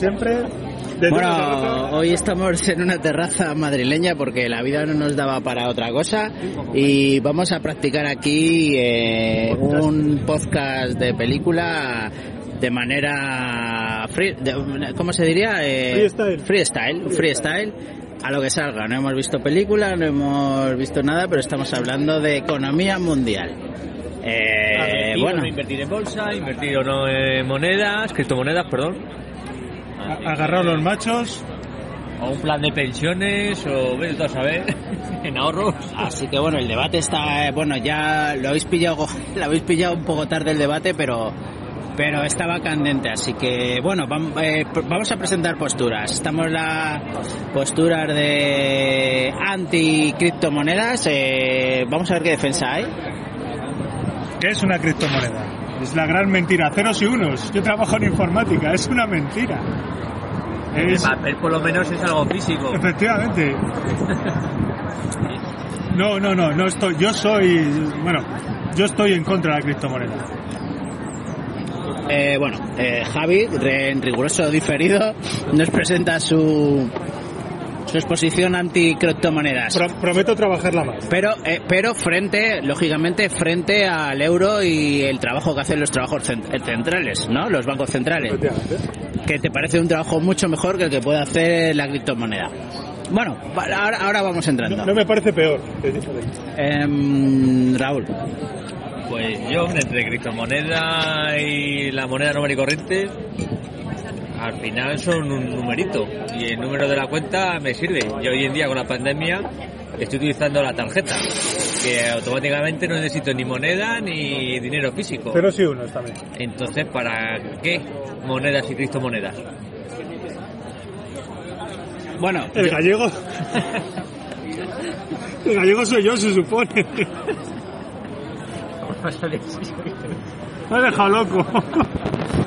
Siempre Bueno, hoy estamos en una terraza madrileña porque la vida no nos daba para otra cosa y vamos a practicar aquí eh, un podcast de película de manera free, de- ¿cómo se diría? Eh, Freestyle. freestyle, freestyle, a lo que salga. No hemos visto película, no hemos visto nada, pero estamos hablando de economía mundial. Eh, bueno, no invertir en bolsa, invertir o no en monedas, criptomonedas, perdón. A- agarraos los machos. O un plan de pensiones, o tú a saber, en ahorros. Así que bueno, el debate está, eh, bueno, ya lo habéis pillado, lo habéis pillado un poco tarde el debate, pero pero estaba candente, así que bueno, vam- eh, vamos a presentar posturas. Estamos la posturas de anti criptomonedas, eh, vamos a ver qué defensa hay. ¿Qué es una criptomoneda? Es la gran mentira. Ceros y unos. Yo trabajo en informática. Es una mentira. El Es, papel por lo menos es algo físico. efectivamente. No, no, no, no estoy. Yo soy. Bueno, yo estoy en contra de la criptomoneda. Eh, bueno, eh, Javi, en riguroso diferido, nos presenta su su exposición anti criptomonedas. Pro- prometo trabajarla más. Pero, eh, pero frente, lógicamente, frente al euro y el trabajo que hacen los trabajos cent- centrales, ¿no? Los bancos centrales. Que te parece un trabajo mucho mejor que el que puede hacer la criptomoneda. Bueno, ahora, ahora vamos entrando. No, no me parece peor. diferente. Em, Raúl, Pues yo, entre criptomoneda y la moneda normal y corriente, al final son un numerito. Y el número de la cuenta me sirve. Yo hoy en día con la pandemia estoy utilizando la tarjeta, que automáticamente no necesito ni moneda ni dinero físico. Ceros y unos también. Entonces, ¿para qué monedas y criptomonedas? bueno, El gallego. El gallego soy yo, se supone. Me ha dejado loco.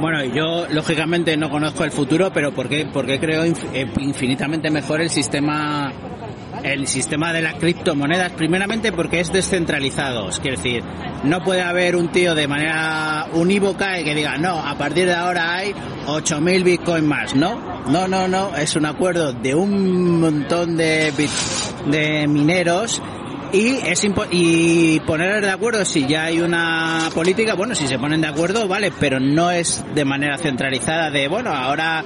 Bueno, yo lógicamente no conozco el futuro, pero ¿por qué, por qué creo eh, infinitamente mejor el sistema el sistema de las criptomonedas? Primeramente porque es descentralizado, es decir, no puede haber un tío de manera unívoca y que diga, no, a partir de ahora hay 8.000 bitcoin más, ¿no? No, no, no, es un acuerdo de un montón de, bit- de mineros y es y poner de acuerdo si ya hay una política, bueno, si se ponen de acuerdo, vale, pero no es de manera centralizada de, bueno, ahora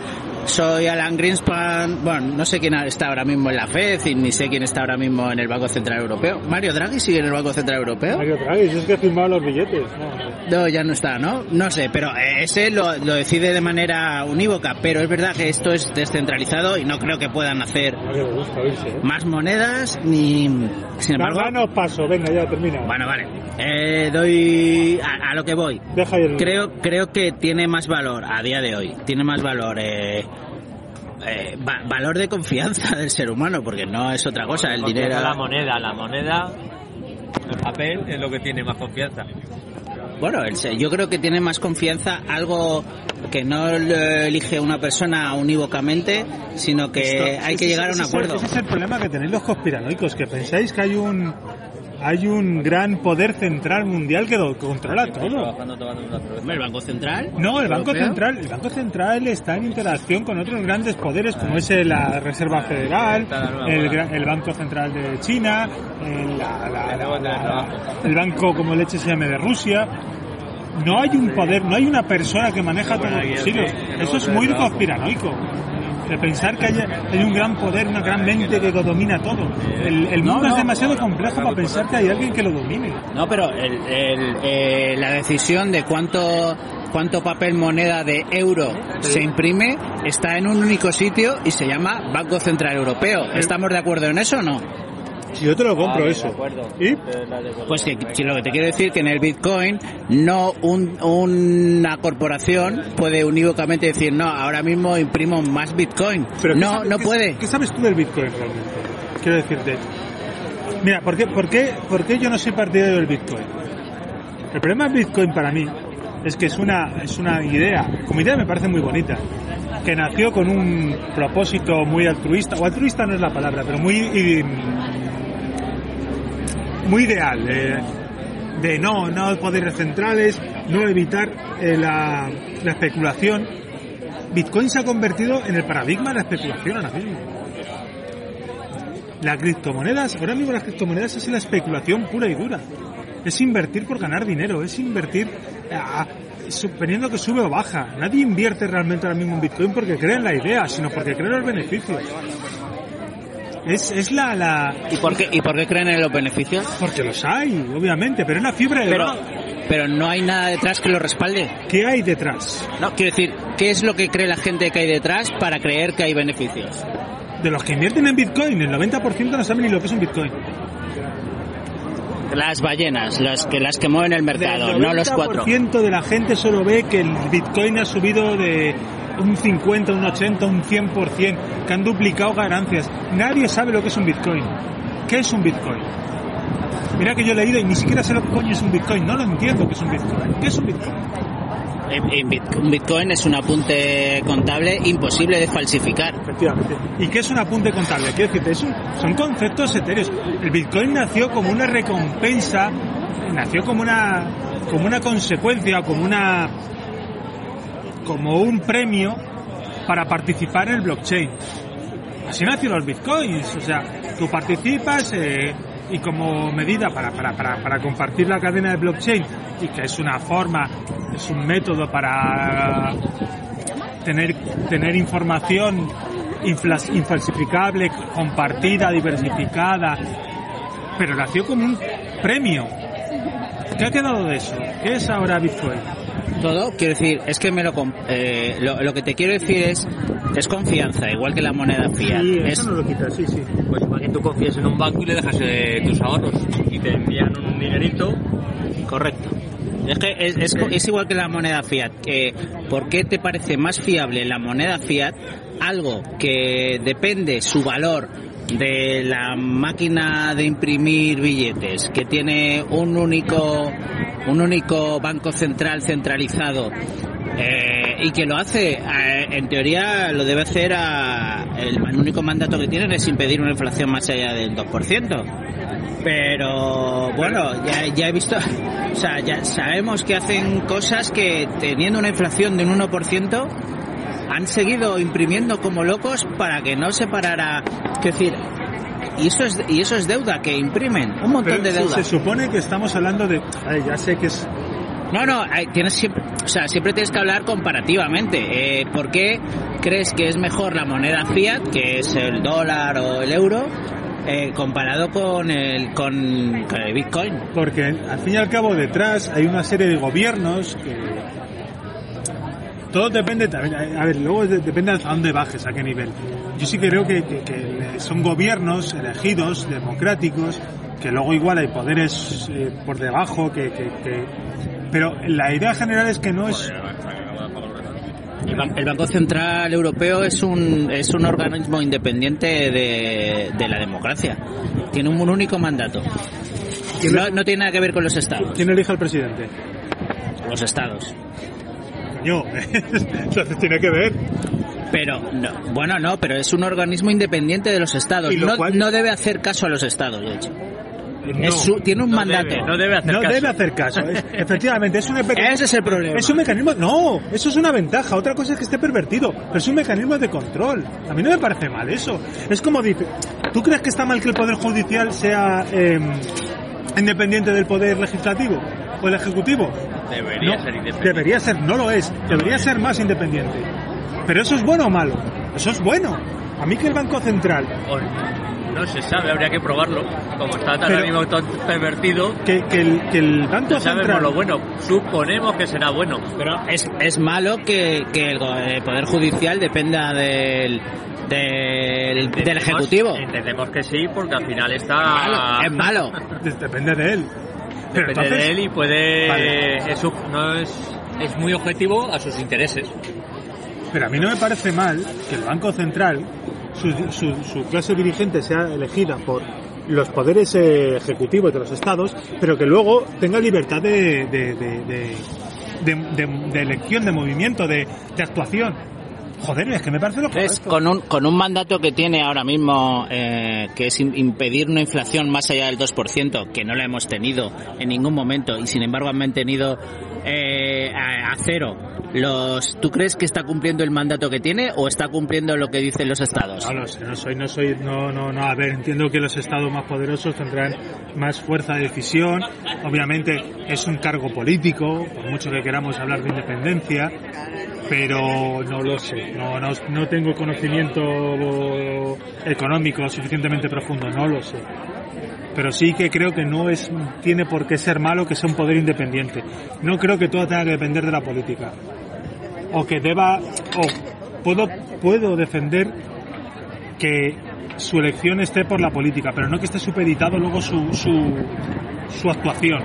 soy Alan Greenspan, bueno, no sé quién está ahora mismo en la FED y ni sé quién está ahora mismo en el Banco Central Europeo. Mario Draghi sigue en el Banco Central Europeo. Mario Draghi, si es que he firmado los billetes. No, No, ya no está, ¿no? No sé, pero ese lo, lo decide de manera unívoca, pero es verdad que esto es descentralizado y no creo que puedan hacer no gusta ¿eh? más monedas ni... Sin embargo... Gano paso, venga, ya termina. Bueno, vale. Eh, doy a, a lo que voy. Deja el... Creo, creo que tiene más valor a día de hoy. Tiene más valor. Eh, eh, va- valor de confianza del ser humano, porque no es otra cosa. El dinero. la moneda, la moneda, el papel es lo que tiene más confianza. Bueno, yo creo que tiene más confianza algo que no lo elige una persona unívocamente, sino que Esto- hay que ese- llegar a un ese acuerdo. Ese es el problema que tenéis los conspiranoicos, que pensáis que hay un hay un gran poder central mundial que lo controla todo. El Banco Central. No, el Banco. Central, el Banco Central está en interacción con otros grandes poderes como es la Reserva Federal, el, Banco Central de China, el, la- la- el banco como leche se llame de Rusia. No hay un poder, no hay una persona que maneja todos los hilos. Eso es muy conspiranoico. De pensar que hay, hay un gran poder, una gran mente que lo domina todo. El, el No, mundo es demasiado complejo para pensar que hay alguien que lo domine. No, pero el- el, eh, la decisión de cuánto cuánto papel moneda de euro se imprime está en un único sitio y se llama Banco Central Europeo. ¿Estamos de acuerdo en eso o no? Si yo te lo compro Vale, eso. de acuerdo. ¿Y? Pues que, que lo que te quiero decir que en el Bitcoin no un- una corporación puede unívocamente decir no, ahora mismo imprimo más Bitcoin. Pero ¿qué no, sabes- no qué- puede. ¿Qué sabes tú del Bitcoin realmente? Quiero decirte. Mira, ¿por qué, por, qué, ¿por qué yo no soy partidario del Bitcoin? El problema del Bitcoin para mí es que es una, es una idea, como idea me parece muy bonita, que nació con un propósito muy altruista, o altruista no es la palabra, pero muy, y- muy ideal, eh, de no, no poderes centrales, no evitar eh, la, la especulación. Bitcoin se ha convertido en el paradigma de la especulación ahora mismo. Las criptomonedas, ahora mismo las criptomonedas es la especulación pura y dura. Es invertir por ganar dinero, es invertir a- suponiendo que sube o baja. Nadie invierte realmente ahora mismo en Bitcoin porque cree en la idea, sino porque cree en los beneficios. Es, es la, la... ¿Y por qué, y por qué creen en los beneficios? Porque los hay, obviamente, pero es la fiebre del Pero, pero no hay nada detrás que lo respalde. ¿Qué hay detrás? No, quiero decir, ¿qué es lo que cree la gente que hay detrás para creer que hay beneficios? De los que invierten en Bitcoin, el 90% no saben ni lo que es un Bitcoin. Las ballenas, las que las que mueven el mercado, no los cuatro. 90% de la gente solo ve que el Bitcoin ha subido de un 50, un 80, un 100%, que han duplicado ganancias. Nadie sabe lo que es un Bitcoin. ¿Qué es un Bitcoin? Mira que yo he leído y ni siquiera sé lo que coño es un Bitcoin. No lo entiendo que es un Bitcoin. ¿Qué es un Bitcoin? Un Bitcoin es un apunte contable imposible de falsificar. Efectivamente. ¿Y qué es un apunte contable? Quiero decirte, es un- son conceptos etéreos. El Bitcoin nació como una recompensa, nació como una, como una consecuencia, como una, como un premio para participar en el blockchain. Así nacieron los bitcoins, o sea, tú participas eh, y como medida para, para, para, para compartir la cadena de blockchain y que es una forma, es un método para tener, tener información inflas- infalsificable, compartida, diversificada, pero nació como un premio. ¿Qué ha quedado de eso? ¿Qué es ahora Bitcoin? Todo, quiero decir, es que me lo, eh, lo, lo que te quiero decir es, es confianza, igual que la moneda fiat. Sí, es, eso no lo quita, sí, sí. Pues igual que tú confías en un banco y le dejas eh, tus ahorros y te envían un dinerito. Correcto. Es que es, es, co- es igual que la moneda fiat. Que, ¿Por qué te parece más fiable la moneda fiat algo que depende su valor de la máquina de imprimir billetes, que tiene un único un único banco central centralizado eh, y que lo hace, eh, en teoría lo debe hacer a, el, único mandato que tienen es impedir una inflación más allá del 2%. Pero bueno, ya, ya he visto, o sea, ya sabemos que hacen cosas que teniendo una inflación de un 1%, han seguido imprimiendo como locos para que no se parara. Es decir, y eso es, y eso es deuda, que imprimen un montón Pero de deuda. se supone que estamos hablando de... ya sé que es... No, no, hay- tienes siempre, o sea, siempre tienes que hablar comparativamente. Eh, ¿Por qué crees que es mejor la moneda fiat, que es el dólar o el euro, eh, comparado con el, con, el Bitcoin? Porque al fin y al cabo detrás hay una serie de gobiernos que... Todo depende a ver, luego de- depende hasta dónde bajes, a qué nivel. Yo sí creo que, que- que son gobiernos elegidos, democráticos, que luego igual hay poderes eh, por debajo, que- que- Pero la idea general es que no es... El, Ban- el Banco Central Europeo es un, es un organismo independiente de, de la democracia. Tiene un único mandato. No, no tiene nada que ver con los estados. ¿Quién elige al presidente? Los estados. Coño, entonces tiene que ver. Pero, no, bueno, no, pero es un organismo independiente de los estados. Y lo No, cual- no debe hacer caso a los estados, de hecho. No, Es su- tiene un No mandato. debe, no debe hacer no caso. debe hacer caso. Es- efectivamente, es un Ese es el problema. Es un mecanismo, no, eso es una ventaja. Otra cosa es que esté pervertido, pero es un mecanismo de control. A mí no me parece mal eso. Es como dice, ¿tú crees que está mal que el poder judicial sea eh, independiente del poder legislativo o el ejecutivo? Debería No, ser independiente. Debería ser, no lo es. Debería ser más independiente. Pero eso es bueno o malo. Eso es bueno. A mí que el Banco Central no se sabe, habría que probarlo. Como está tan mismo tan pervertido, que, que el, que el Banco no sabemos Central lo bueno. Suponemos que será bueno. Pero es, es malo que, que el, Poder Judicial dependa del, del, Entendemos- del Ejecutivo. Entendemos que sí, porque al final está... Malo, es malo. Depende de él. Depende entonces, de él y puede... Vale. es su- no es, es muy objetivo a sus intereses. Pero a mí no me parece mal que el Banco Central, su, su- su clase dirigente sea elegida por los poderes eh, ejecutivos de los estados, pero que luego tenga libertad de, de, elección, de movimiento, de actuación. Joder, es que me parece lo Es correcto. con un, con un mandato que tiene ahora mismo, eh, que es im- impedir una inflación más allá del 2%, que no la hemos tenido en ningún momento y sin embargo han mantenido eh, a, a cero. Los, ¿Tú crees que está cumpliendo el mandato que tiene o está cumpliendo lo que dicen los estados? No sé, no soy, no soy, no, no, no, a ver, entiendo que los estados más poderosos tendrán más fuerza de decisión, obviamente es un cargo político, por mucho que queramos hablar de independencia, pero no lo sé, no, no, no tengo conocimiento económico suficientemente profundo, no lo sé. Pero sí que creo que no es, tiene por qué ser malo que sea un poder independiente. No creo que todo tenga que depender de la política. O que deba, o puedo, puedo defender que su elección esté por la política, pero no que esté supeditado luego su, su, su actuación.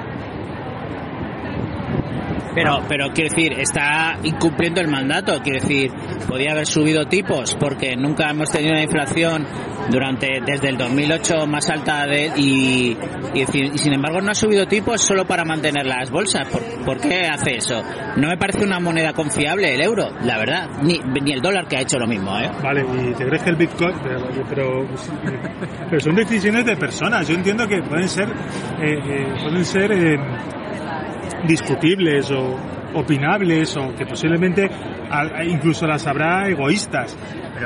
Pero, pero quiero decir, está incumpliendo el mandato. Quiero decir, podía haber subido tipos porque nunca hemos tenido una inflación durante desde el 2008 más alta de, y, y, y sin embargo no ha subido tipos solo para mantener las bolsas. ¿Por, por qué hace eso? No me parece una moneda confiable el euro, la verdad. Ni, ni el dólar que ha hecho lo mismo, ¿eh? Vale, y te crees que el Bitcoin, pero, pero, pero son decisiones de personas. Yo entiendo que pueden ser, eh, eh, pueden ser eh, discutibles o opinables o que posiblemente incluso las habrá egoístas.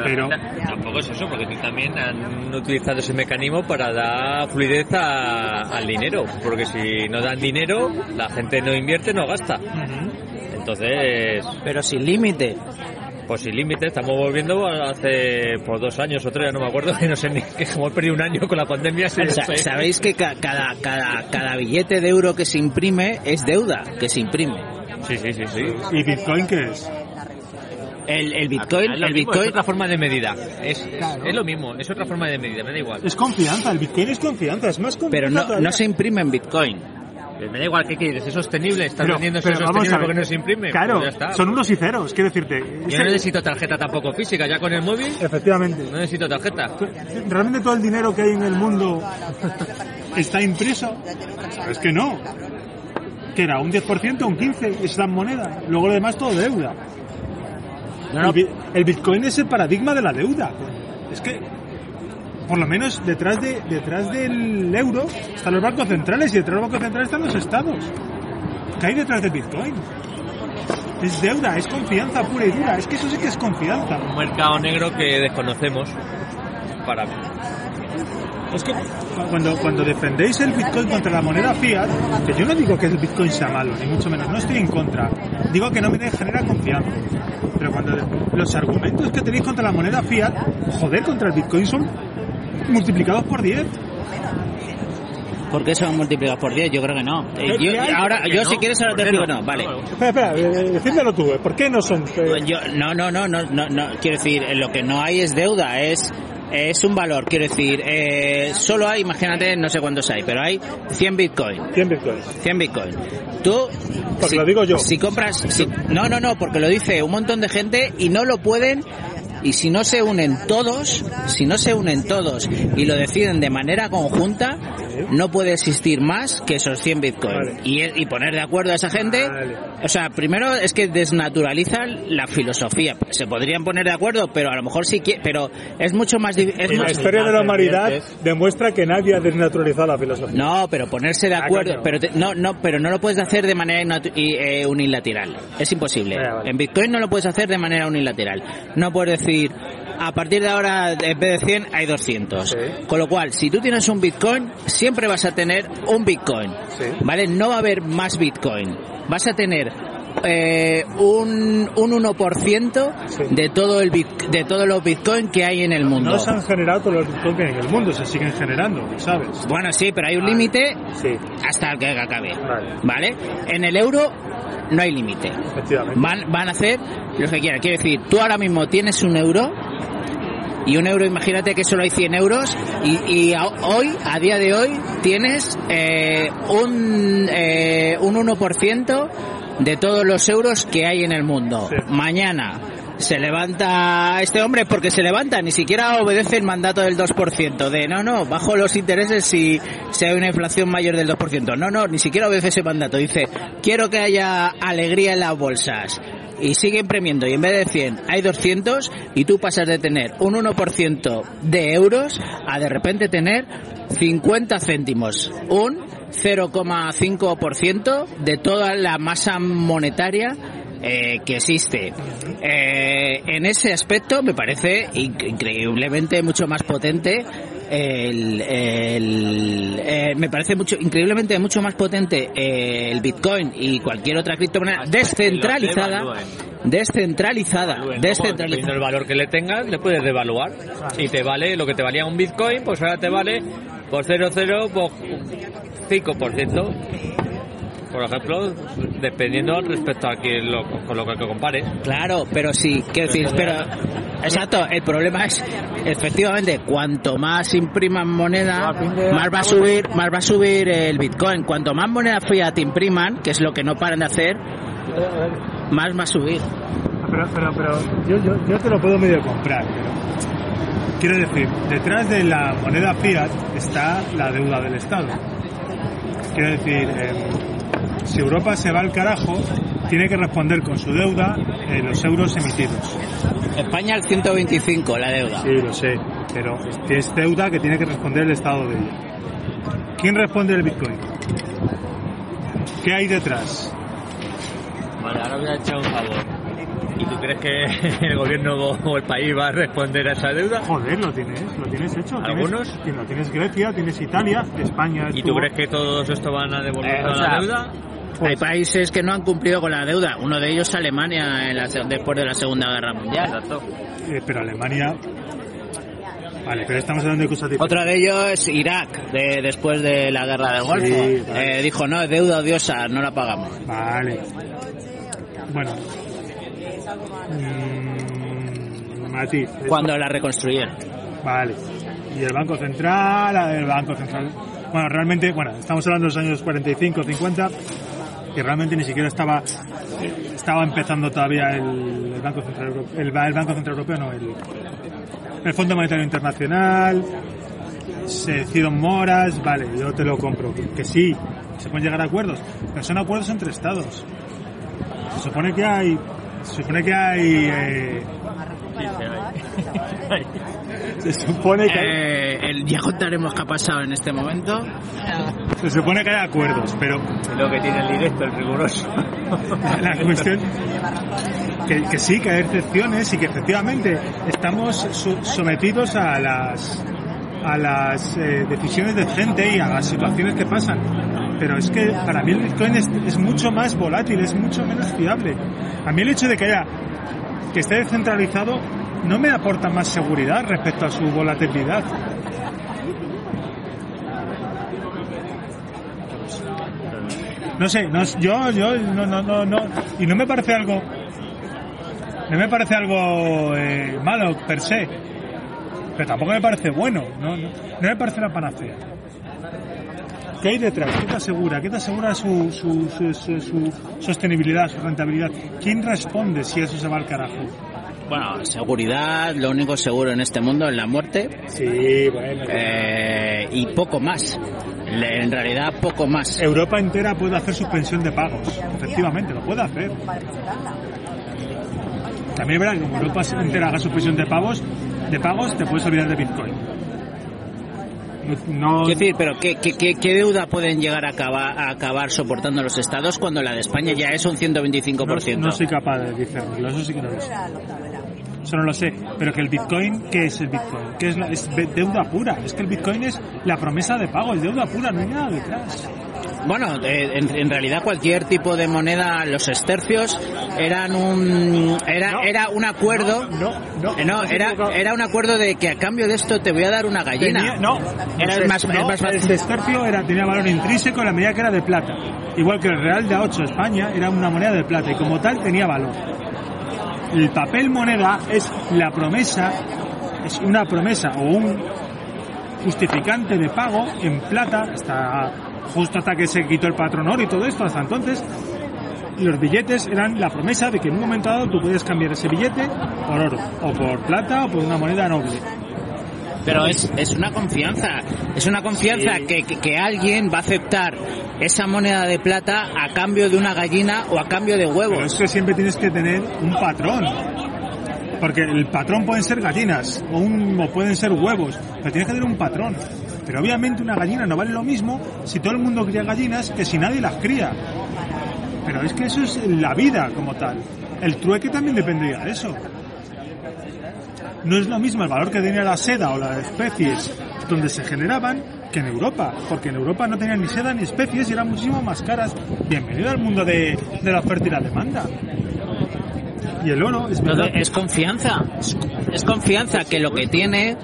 Pero, ta- tampoco es eso, porque también han utilizado ese mecanismo para dar fluidez a- al dinero. Porque si no dan dinero, la gente no invierte, no gasta. Entonces, Pero sin límite. Pues sin límite, estamos volviendo a hace por dos años o tres, no me acuerdo, que no sé ni que hemos perdido un año con la pandemia. Sa-. Sabéis que ca- cada, cada, cada billete de euro que se imprime es deuda que se imprime. Sí, sí, sí, sí. ¿Y Bitcoin qué es? El, el Bitcoin, el Bitcoin es otra forma de medida. Es, es lo mismo, es otra forma de medida, me da igual. Es confianza, el Bitcoin es confianza, es más confianza. Pero no, no se imprime en Bitcoin. Me da igual, ¿qué quieres? ¿Es sostenible? ¿Estás Pero- vendiendo pero sostenible a porque no se imprime? Claro, Pues ya está. son unos y ceros, quiero decirte. Yo no necesito tarjeta tampoco física, ya con el móvil Efectivamente. no necesito tarjeta. ¿Realmente todo el dinero que hay en el mundo está impreso? Es que no. Que era un 10%, un 15%, es la moneda. Luego lo demás todo deuda. No, no, El, el Bitcoin es el paradigma de la deuda. Es que, por lo menos detrás de detrás del euro están los bancos centrales y detrás de los bancos centrales están los estados. ¿Qué hay detrás del Bitcoin? Es deuda, es confianza pura y dura. Es que eso sí que es confianza. Un mercado negro que desconocemos para Es que cuando, cuando defendéis el Bitcoin contra la moneda fiat, que yo no digo que el Bitcoin sea malo, ni mucho menos, no estoy en contra. Digo que no me genera confianza. Pero cuando los argumentos que tenéis contra la moneda fiat, joder, contra el Bitcoin son multiplicados por 10. ¿Por qué son multiplicados por 10? Yo creo que no. Eh, ¿Qué- yo, ahora, ¿Por qué yo no? si quieres ahora ¿Por te digo no? no, vale. Espera, espera, eh, decídmelo tú, eh, ¿por qué no son? eh, Yo, no, no, no, no, no, no, quiero decir, eh, lo que no hay es deuda, es es un valor, quiero decir, eh, solo hay, imagínate, no sé cuántos hay, pero hay 100 Bitcoin, 100 Bitcoins. 100 Bitcoin. Tú, Porque lo digo yo. Si compras, si- no, no, no, porque lo dice un montón de gente y no lo pueden, y si no se unen todos, si no se unen todos y lo deciden de manera conjunta, no puede existir más que esos 100 Bitcoin. Vale. Y, y poner de acuerdo a esa gente, Vale. o sea, primero es que desnaturalizan la filosofía. Se podrían poner de acuerdo, pero a lo mejor sí que, pero es mucho más, di- es Y la historia de la humanidad demuestra que nadie ha desnaturalizado la filosofía. no, pero ponerse de acuerdo, coño. pero te- no, no, pero no lo puedes hacer de manera y, eh, unilateral. Es imposible. Vale. En Bitcoin no lo puedes hacer de manera unilateral. No puedes decir a partir de ahora en vez de 100 hay 200. Sí. Con lo cual, si tú tienes un Bitcoin, siempre vas a tener un Bitcoin. Sí. ¿Vale? No va a haber más Bitcoin. Vas a tener eh, un, un 1% Sí. de todo el bit- de todos los Bitcoin que hay en el mundo. No se han generado todos los Bitcoin que hay en el mundo, se siguen generando, ¿sabes? Bueno, sí, pero hay un límite Sí, hasta el que acabe. Vale. ¿Vale? En el euro no hay límite. efectivamente. Van, van a hacer lo que quieran. Quiero decir, tú ahora mismo tienes un euro y un euro, imagínate que solo hay 100 euros y, y a- hoy, a día de hoy, tienes eh, un, eh, un 1% de todos los euros que hay en el mundo. Sí. Mañana se levanta este hombre porque se levanta, ni siquiera obedece el mandato del 2%, de no, no, bajo los intereses si, si hay una inflación mayor del 2%. No, no, ni siquiera obedece ese mandato. Dice, quiero que haya alegría en las bolsas. Y sigue imprimiendo y en vez de 100 hay 200 y tú pasas de tener un 1% de euros a de repente tener 50 céntimos, un 0,5% de toda la masa monetaria eh, que existe. Eh, en ese aspecto me parece inc- increíblemente mucho más potente el, el- eh, me parece mucho increíblemente mucho más potente el Bitcoin y cualquier otra criptomoneda descentralizada descentralizada descentralizada valor que le tengas, le puedes devaluar. Y te vale lo que te valía un Bitcoin, pues ahora te vale por 0,0 por 5%. Por ejemplo, dependiendo respecto a que lo, con lo que compares. Claro, pero sí, quiero decir, pero exacto, el problema es efectivamente cuanto más impriman moneda, más va a subir, más va a subir el Bitcoin. Cuanto más moneda fiat impriman, que es lo que no paran de hacer, más va a subir. Pero, pero, pero yo, yo, yo te lo puedo medio comprar. Pero quiero decir, detrás de la moneda fiat está la deuda del Estado. Quiero decir, eh, si Europa se va al carajo, tiene que responder con su deuda eh, los euros emitidos. España al 125 la deuda. Sí, lo sé, pero es deuda que tiene que responder el Estado de ella. ¿Quién responde el Bitcoin? ¿Qué hay detrás? Vale, ahora voy a echar un favor. ¿Y tú crees que el gobierno o el país va a responder a esa deuda? Joder, lo tienes, lo tienes hecho. ¿Algunos? Tienes, lo tienes Grecia, tienes Italia, España. ¿Y tú crees que todos esto van a devolver Eh, toda o la deuda? Hay países que no han cumplido con la deuda. Uno de ellos Alemania en la se- después de la Segunda Guerra Mundial. Exacto. Eh, pero Alemania. Vale, pero estamos hablando de cosas diferentes. Otro de ellos es Irak, de, después de la guerra del Golfo. Sí, vale. Eh, dijo, no, es deuda odiosa, no la pagamos. Vale. Bueno. Mm, matiz. Es- Cuando la reconstruyeron. Vale. Y el Banco Central, el Banco Central. Bueno, realmente, bueno, estamos hablando de los años 45, 50, que realmente ni siquiera estaba estaba empezando todavía el, el Banco Central Europeo, el, el Banco Central Europeo, no, el, el Fondo Monetario Internacional, se hicieron moras, vale, yo te lo compro, que sí, se pueden llegar a acuerdos, pero son acuerdos entre estados. Se supone que hay, se supone que hay, eh, se supone que hay, Eh, el- ya contaremos qué ha pasado en este momento. Se supone que hay acuerdos, pero Lo que tiene el directo, el riguroso. la cuestión que, que sí, que hay excepciones y que efectivamente estamos su- sometidos a las a las eh, decisiones de gente y a las situaciones que pasan. Pero es que para mí el Bitcoin es, mucho más volátil, es mucho menos fiable. A mí el hecho de que haya que esté descentralizado no me aporta más seguridad respecto a su volatilidad. No sé, no, yo, yo, no, no, no, no, y no me parece algo, no me parece algo eh, malo per se, pero tampoco me parece bueno, no, no, no me parece la panacea. ¿Qué hay detrás? ¿Qué te asegura? ¿Qué te asegura su, su, su, su- su sostenibilidad, su rentabilidad? ¿Quién responde si eso se va al carajo? Bueno, seguridad, lo único seguro en este mundo es la muerte Sí, bueno. eh, y poco más. En realidad, poco más. Europa entera puede hacer suspensión de pagos, efectivamente, lo puede hacer. También es verdad que como Europa entera haga suspensión de pagos, de pagos te puedes olvidar de Bitcoin. No, Quiero decir, pero ¿qué, qué, qué- qué deuda pueden llegar a acabar, a acabar soportando los estados cuando la de España ya es un 125%? no, no soy capaz de discernirlo, eso sí que no lo sé. Eso no lo sé. Pero que el Bitcoin, ¿qué es el Bitcoin? ¿Qué es, la- es de- deuda pura. Es que el Bitcoin es la promesa de pago, es deuda pura, no hay nada detrás. Bueno, eh, en, en realidad cualquier tipo de moneda, los estercios eran un era No. era un acuerdo. No, no, Eh, no, has era era un acuerdo de que a cambio de esto te voy a dar una gallina. Tenía- no, Era el más- el más. El sestercio era, tenía valor intrínseco en la medida que era de plata. Igual que el real de A8 España era una moneda de plata y como tal tenía valor. El papel moneda es la promesa es una promesa o un justificante de pago en plata, hasta justo hasta que se quitó el patrón oro y todo esto, hasta entonces los billetes eran la promesa de que en un momento dado tú puedes cambiar ese billete por oro, o por plata, o por una moneda noble. Pero es, es una confianza, es una confianza que, que, que alguien va a aceptar esa moneda de plata a cambio de una gallina o a cambio de Pero es huevos. que siempre tienes que tener un patrón. Porque el patrón pueden ser gallinas o, un, o pueden ser huevos, pero tienes que tener un patrón. Pero obviamente una gallina no vale lo mismo si todo el mundo cría gallinas que si nadie las cría. Pero es que eso es la vida como tal. El trueque también dependía de eso. No es lo mismo el valor que tenía la seda o las especies donde se generaban que en Europa, porque en Europa no tenían ni seda ni especies y eran muchísimo más caras. Bienvenido al mundo de, de la oferta y la demanda. Y el oro es verdad. Es confianza, es confianza que lo que tiene,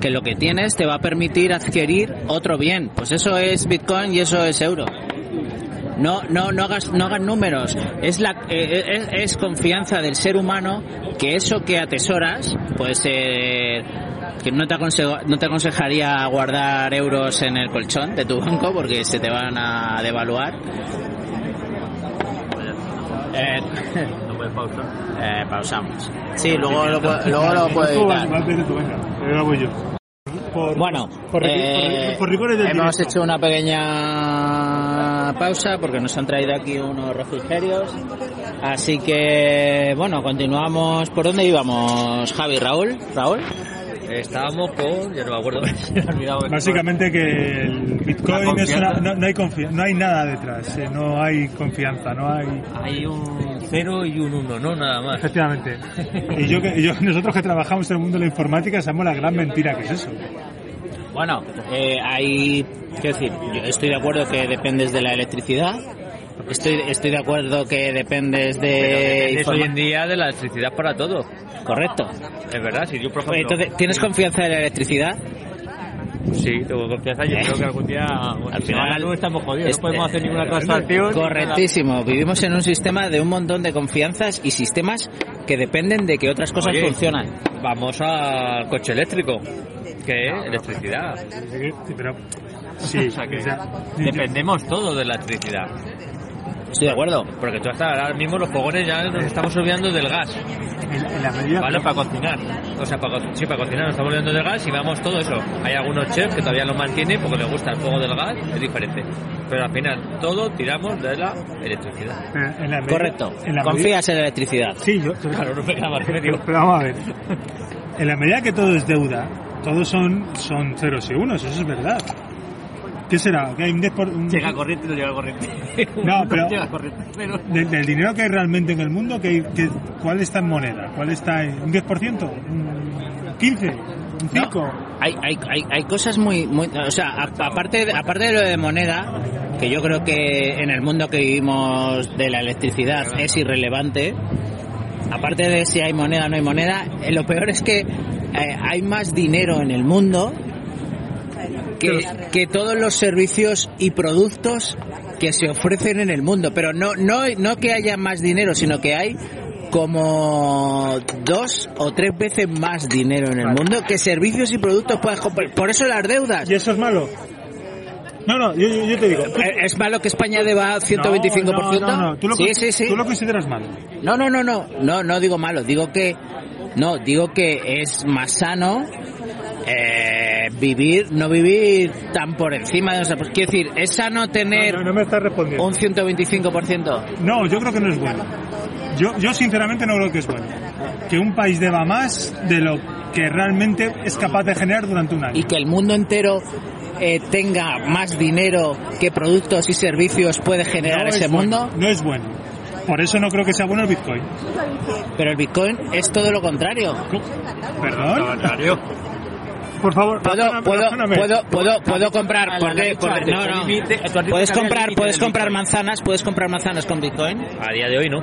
que lo que tienes te va a permitir adquirir otro bien. Pues eso es Bitcoin y eso es euro. No, no, no hagas, no hagas números. Es la, eh, es, es confianza del ser humano que eso que atesoras puede ser que no te, aconsejo, no te aconsejaría guardar euros en el colchón de tu banco porque se te van a devaluar. Eh, eh, pausamos. Sí, luego lo, luego lo puedo Tú vas- editar. vas bien, tú, venga, ahora voy yo. Por- Bueno, por, eh, por del hemos directo. hecho una pequeña pausa porque nos han traído aquí unos refrigerios. Así que, bueno, continuamos. ¿Por dónde íbamos, Javi? ¿Raúl? ¿Raúl? Estábamos con, ya no me acuerdo, me olvidado. Básicamente que el Bitcoin es una, no, no hay no hay nada detrás, eh, no hay confianza, no hay Hay un 0 y un 1, ¿no? Nada más. efectivamente. Y yo yo, nosotros que trabajamos en el mundo de la informática sabemos la gran mentira que es eso. Bueno, eh, hay. Quiero decir, yo estoy de acuerdo que dependes de la electricidad. Estoy, estoy de acuerdo que dependes de. Hoy en día de la electricidad para todo. Correcto. Es verdad, si yo por ejemplo... Entonces, ¿tienes confianza en la electricidad? Sí, tengo confianza. Yo creo que algún día... Bueno, Al final- no estamos jodidos, Este- no podemos hacer ninguna transacción. Correctísimo. Vivimos en un sistema de un montón de confianzas y sistemas que dependen de que otras cosas Oye. funcionan. Vamos al coche eléctrico, que es electricidad. Sí, Pero sí, O sea que o sea, dependemos todo de la electricidad. Estoy de acuerdo. Porque tú hasta ahora mismo los fogones ya nos estamos olvidando del gas, en, en la medida ¿vale? Para cocinar. O sea, para, co- sí, para cocinar nos estamos olvidando del gas y vamos todo eso. Hay algunos chefs que todavía lo mantienen porque les gusta el fuego del gas, es diferente. Pero al final todo tiramos de la electricidad. pero en la medida- Correcto. en la medida- Confías en la electricidad. Sí, yo, Claro, no me queda más remedio. Pero vamos a ver. En la medida que todo es deuda, todos son, son ceros y unos, eso es verdad. ¿Qué será? ¿Que hay un 10 por, un- Llega corriente y no llega corriente. No, pero- Llega corriente, pero... del, del dinero que hay realmente en el mundo, que, que- ¿cuál está en moneda? ¿Cuál está en un 10%? ¿Un 15%? ¿Un 5%? Hay, hay, hay, hay cosas muy, muy o sea, a- aparte de, aparte de lo de moneda, que yo creo que en el mundo que vivimos de la electricidad es irrelevante. Aparte de si hay moneda o no hay moneda, eh, lo peor es que eh, hay más dinero en el mundo que, que todos los servicios y productos que se ofrecen en el mundo. Pero no, no, no que haya más dinero, sino que hay como dos o tres veces más dinero en el Vale. mundo que servicios y productos puedes comprar. Por eso las deudas. ¿Y eso es malo? No, no, yo, yo- te digo. ¿Es malo que España deba 125%? No, no, no, Tú lo, sí, sí, sí. tú lo consideras malo. No, no, no, no, no, no digo malo, digo que, no, digo que es más sano eh, vivir, no vivir tan por encima de nosotros. Quiero decir, es sano tener No, no me estás respondiendo. un 125%. No, yo creo que no es bueno. Yo, yo sinceramente no creo que es bueno. Que un país deba más de lo que realmente es capaz de generar durante un año. y que el mundo entero eh, tenga más dinero que productos y servicios puede generar No ese es bueno, mundo, No es bueno. Por eso no creo que sea bueno el Bitcoin. pero el Bitcoin es todo lo contrario. ¿Perdón? Por favor, Puedo, puedo, puedo, puedo, puedo comprar, porque, porque- no, no. Puedes comprar, puedes comprar Bitcoin. manzanas, puedes comprar manzanas con Bitcoin. A día de hoy no.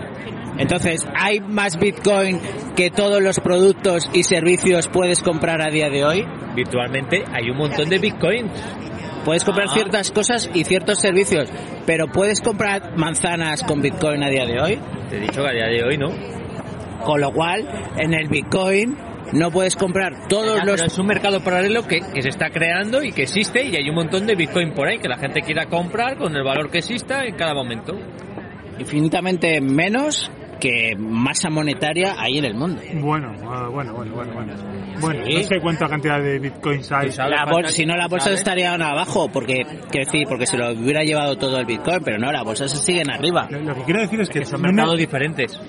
Entonces, ¿hay más Bitcoin que todos los productos y servicios puedes comprar a día de hoy? Virtualmente hay un montón de bitcoins. Puedes comprar Ah. ciertas cosas y ciertos servicios, pero ¿puedes comprar manzanas con Bitcoin a día de hoy? Te he dicho que a día de hoy no. Con lo cual, en el Bitcoin no puedes comprar todos Ya, los... pero es un mercado paralelo que, que se está creando y que existe y hay un montón de Bitcoin por ahí que la gente quiera comprar con el valor que exista en cada momento. infinitamente menos que masa monetaria hay en el mundo. Bueno, ah, bueno, bueno, bueno, bueno. Bueno, Sí. no sé cuánta cantidad de bitcoins hay. La falta- bol- si no, la bolsa ¿sabes? estaría aún abajo, porque, quiero decir, porque se lo hubiera llevado todo el Bitcoin, pero no, las bolsas se siguen arriba. Lo, lo que quiero decir es que, Que son no me- mercados diferentes.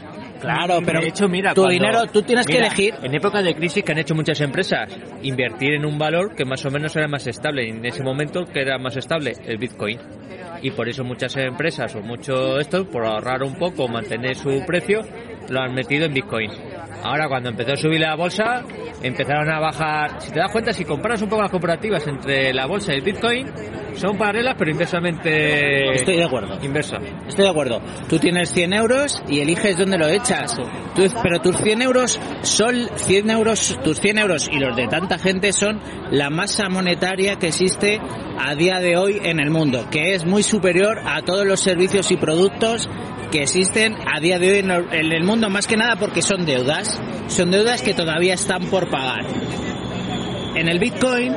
Claro, pero de hecho, mira, tu cuando- dinero, tú tienes que elegir. En épocas de crisis que han hecho muchas empresas, invertir en un valor que más o menos era más estable. Y en ese momento, que era más estable? El Bitcoin. Y por eso muchas empresas o mucho esto, por ahorrar un poco, mantener su precio, lo han metido en Bitcoin. Ahora, cuando empezó a subir la bolsa, empezaron a bajar. Si te das cuenta, si comparas un poco las comparativas entre la bolsa y el Bitcoin, son paralelas, pero inversamente. Estoy de acuerdo. Inversa. Estoy de acuerdo. Tú tienes 100 euros y eliges dónde lo echas. Tú- pero tus 100 euros son 100 euros, tus 100 euros y los de tanta gente son la masa monetaria que existe a día de hoy en el mundo, que es muy superior a todos los servicios y productos que existen a día de hoy en el- en el mundo, más que nada porque son deudas. Son deudas que todavía están por pagar. En el Bitcoin,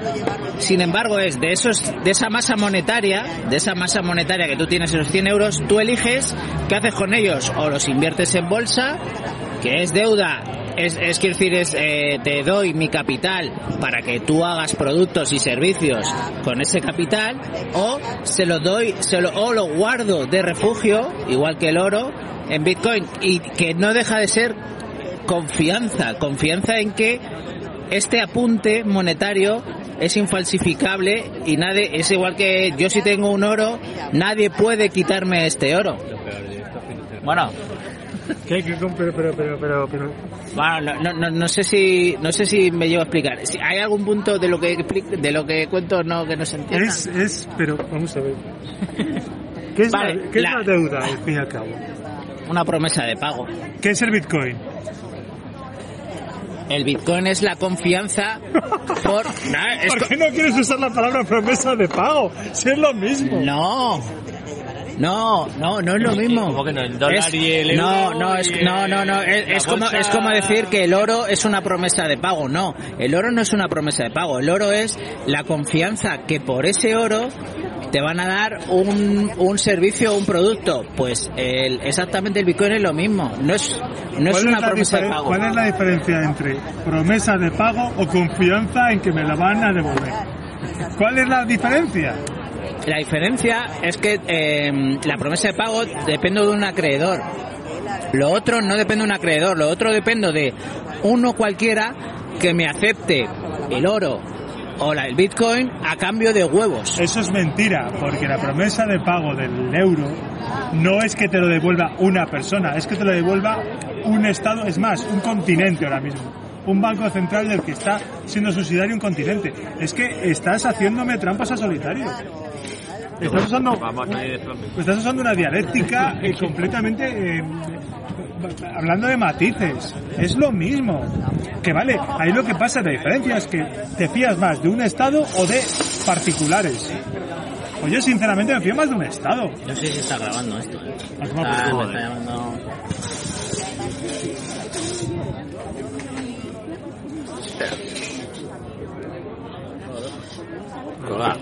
sin embargo, es de esos, de esa masa monetaria, de esa masa monetaria que tú tienes esos 100 euros, tú eliges qué haces con ellos, o los inviertes en bolsa, que es deuda, es, es decir, es, eh, te doy mi capital para que tú hagas productos y servicios con ese capital, o se lo doy, o lo guardo de refugio, igual que el oro, en Bitcoin, y que no deja de ser confianza, confianza en que este apunte monetario es infalsificable y nadie es igual que yo si tengo un oro nadie puede quitarme este oro bueno ¿Qué, qué, pero, pero, pero, pero, pero- bueno, no, no- no, no sé si no sé si me llevo a explicar Si hay algún punto de lo que de lo que cuento no que no se entienda Es, es, pero vamos a ver. ¿Qué es, Vale, la, qué es la deuda, al fin y al cabo? una promesa de pago ¿Qué es el bitcoin? El bitcoin es la confianza por no, es ¿Por co- qué no quieres usar la palabra promesa de pago? Si es lo mismo. No. No, no, no es lo mismo. ¿Cómo que no? El dólar Es- y el no, euro no, es, y no, no, no, es, como, es como decir que el oro es una promesa de pago. No, el oro no es una promesa de pago. El oro es la confianza que por ese oro te van a dar un, un servicio o un producto. Pues el, exactamente el Bitcoin es lo mismo. No es, no es ¿Cuál, una es promesa de pago. ¿Cuál es la diferencia entre promesa de pago o confianza en que me la van a devolver? ¿Cuál es la diferencia? La diferencia es que eh, la promesa de pago depende de un acreedor. Lo otro no depende de un acreedor, lo otro depende de uno cualquiera que me acepte el oro o la, el bitcoin a cambio de huevos. Eso es mentira, porque la promesa de pago del euro no es que te lo devuelva una persona, es que te lo devuelva un Estado, es más, un continente ahora mismo. Un banco central del que está siendo subsidiario un continente. Es que estás haciéndome trampas a solitario. Estás usando, Vamos a ir de flamenco. estás usando una dialéctica eh, completamente eh, hablando de matices. Es lo mismo. Que vale, ahí lo que pasa, la diferencia es que te fías más de un Estado o de particulares. Pues yo sinceramente me fío más de un Estado. No sé si está grabando esto. ¿eh? Ah, culo. me está llamando. Colgar.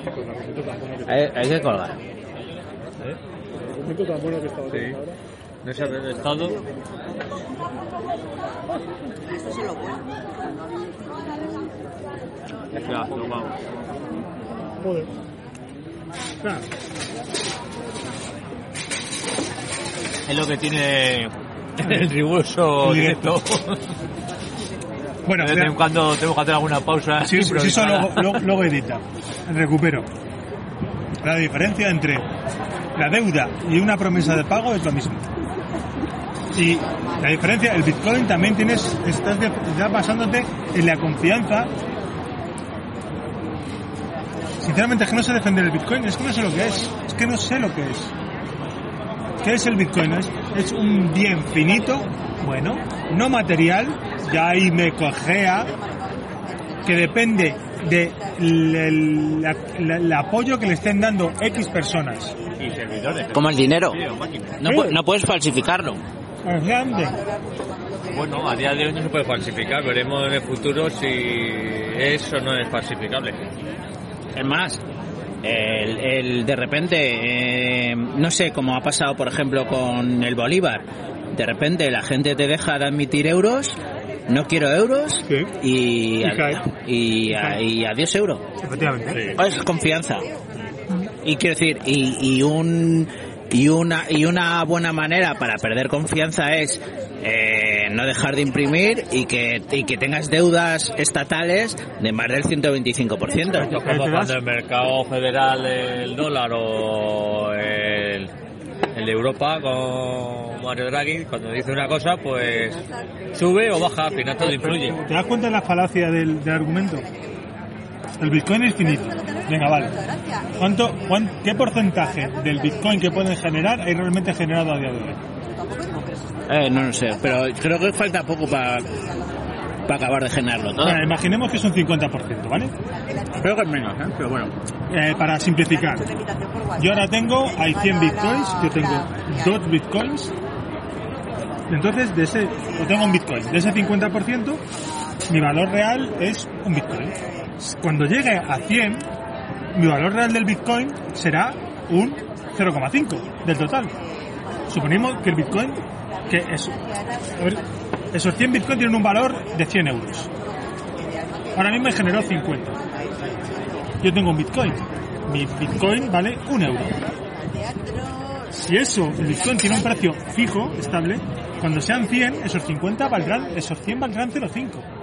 Hay, hay que colgar. Sí. No se ha estado. Ya, nos vamos. Joder. Claro. Es lo que tiene el riguroso directo. Bueno, De vez en cuando tenemos que hacer alguna pausa. Sí, sí, sí, eso luego- luego edita. Recupero. La diferencia entre la deuda y una promesa de pago es lo mismo. Y la diferencia, el Bitcoin también tienes, estás de- ya basándote en la confianza. Sinceramente es que no sé defender el Bitcoin, es que no sé lo que es, es que no sé lo que es. ¿Qué es el Bitcoin? Es, es un bien finito, bueno, no material, ya ahí me cojea, que depende del apoyo que le estén dando X personas. Y servidores. Como el dinero. No puedes falsificarlo. Es grande. Bueno, a día de hoy no se puede falsificar. Veremos en el futuro si eso no es falsificable. Es más, el, el de repente, eh, no sé, como ha pasado por ejemplo con el Bolívar, de repente la gente te deja de admitir euros, no quiero euros Sí. y, Y a- y adiós euro. Efectivamente. Es confianza. Y quiero decir, y, y un y una y una buena manera para perder confianza es eh, no dejar de imprimir y que y que tengas deudas estatales de más del 125%. Esto es como cuando el mercado federal del dólar o el, el de Europa con Mario Draghi, cuando dice una cosa, pues sube o baja, al final todo influye. ¿Te das cuenta de la falacia del, del argumento? El Bitcoin es finito. Venga, vale. ¿Cuánto, cuán- ¿Qué porcentaje del Bitcoin que pueden generar hay realmente generado a día de hoy? Eh, no lo sé, pero creo que falta poco para acabar de generarlo todo. Bueno, imaginemos que es un 50%, ¿vale? Creo que es menos, ¿eh? pero bueno. Eh, para simplificar. Yo ahora tengo, hay 100 Bitcoins, yo tengo 2 Bitcoins. Entonces, de ese, yo tengo un Bitcoin. De ese 50%, mi valor real es un Bitcoin. Cuando llegue a 100, mi valor real del Bitcoin será un 0,5 del total. Suponemos que el Bitcoin, que es, a ver, esos 100 Bitcoin tienen un valor de 100 euros. Ahora mismo he generado 50. Yo tengo un Bitcoin. Mi Bitcoin vale un euro. Si eso, el Bitcoin tiene un precio fijo, estable, cuando sean 100, esos 50 valdrán, esos 100 valdrán 0,5.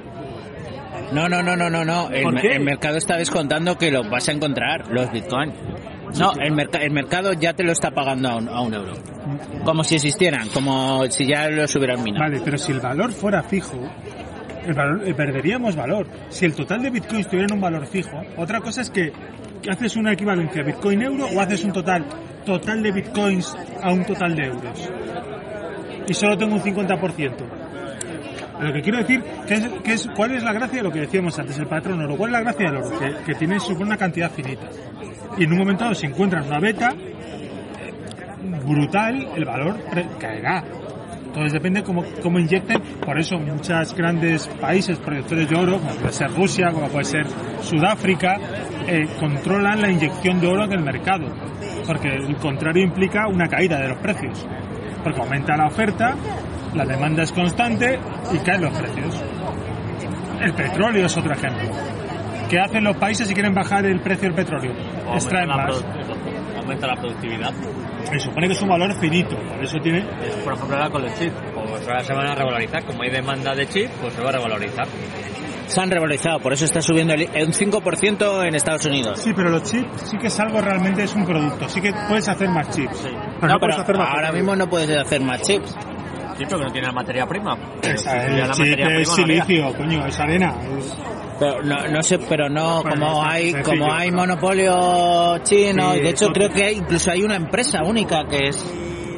No, no, no, no, no, no. El, mercado está descontando que lo vas a encontrar, los bitcoin. No, el, merca- el mercado ya te lo está pagando a un, a un euro. Como si existieran, como si ya los hubieran minado. Vale, pero si el valor fuera fijo, el valor- eh, perderíamos valor. Si el total de bitcoins tuviera un valor fijo, otra cosa es que, que haces una equivalencia bitcoin-euro o haces un total total de bitcoins a un total de euros. Y solo tengo un 50%. Lo que quiero decir, que es, ¿cuál es la gracia de lo que decíamos antes, el patrón oro? ¿Cuál es la gracia del oro? Que, tiene supone una cantidad finita. Y en un momento dado, si encuentras una beta, brutal, el valor caerá. Entonces depende cómo, cómo inyecten, por eso muchos grandes países productores de oro, como puede ser Rusia, como puede ser Sudáfrica, eh, controlan la inyección de oro en el mercado, porque el contrario implica una caída de los precios, porque aumenta la oferta, la demanda es constante y caen los precios. El petróleo es otro ejemplo. ¿Qué hacen los países si quieren bajar el precio del petróleo? Extraen Aumenta la, más. aumenta la productividad. Se supone que es un valor finito, por eso tiene Es, por ejemplo, ahora con los chips. Pues ahora se van a revalorizar. Como hay demanda de chips, pues se va a revalorizar. Se han revalorizado, por eso está subiendo el, un 5% en Estados Unidos. Sí, pero los chips sí que es algo realmente, es un producto. Sí que puedes hacer más chips. Pero No, pero hacer más ahora mismo no puedes hacer más chips. Sí, pero que no tiene la materia prima. Si Esa, la materia es prima, no habría. silicio, coño, es arena. es- Pero no, no sé, pero no, Bueno, como es hay, sencillo, como hay pero- monopolio chino, Sí, y de hecho creo que hay, incluso hay una empresa única que es,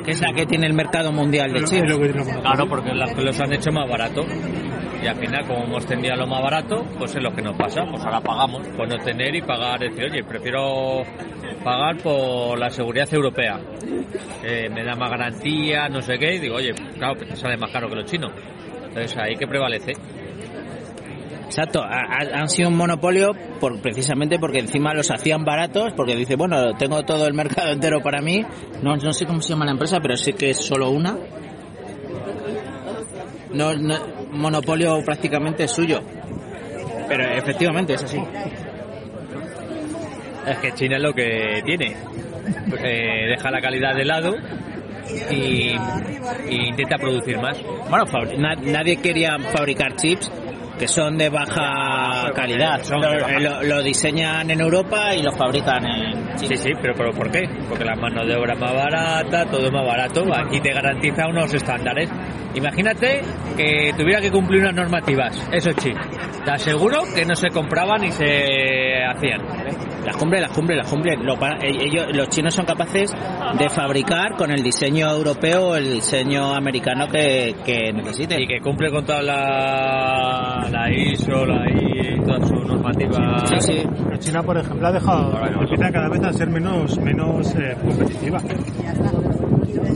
que es la que tiene el mercado mundial de los Claro, porque las que los han hecho más barato. Y al final, como hemos tendido a lo más barato, pues es lo que nos pasa. Pues ahora pagamos por no tener y pagar. Decir, oye, prefiero pagar por la seguridad europea. Me da más garantía, no sé qué. Y digo, oye, claro, que te sale más caro que los chinos. Entonces ahí que prevalece. Exacto, ha- ha- han sido un monopolio por, precisamente porque encima los hacían baratos, porque dice, bueno, tengo todo el mercado entero para mí, no, no sé cómo se llama la empresa, pero sí que es solo una. No, no, monopolio prácticamente suyo. Pero efectivamente es así. Es que China es lo que tiene. Eh, deja la calidad de lado y, y intenta producir más. Bueno, na- nadie quería fabricar chips que son de baja calidad. Son de Lo, baja. lo- lo diseñan en Europa y lo fabrican en Sí, China. sí, pero, pero ¿por qué? Porque la mano de obra es más barata, todo es más barato, aquí te garantiza unos estándares. Imagínate que tuviera que cumplir unas normativas, eso sí. Te aseguro que no se compraban ni se hacían. Las cumbres, las cumbres, las cumbres. Lo eh, ellos, los chinos son capaces de fabricar con el diseño europeo o el diseño americano que, que necesiten. Y que cumple con toda la, la ISO, la I, todas sus normativas. Sí, sí. Pero China, por ejemplo, ha dejado, empieza cada vez a ser menos, menos eh, competitiva.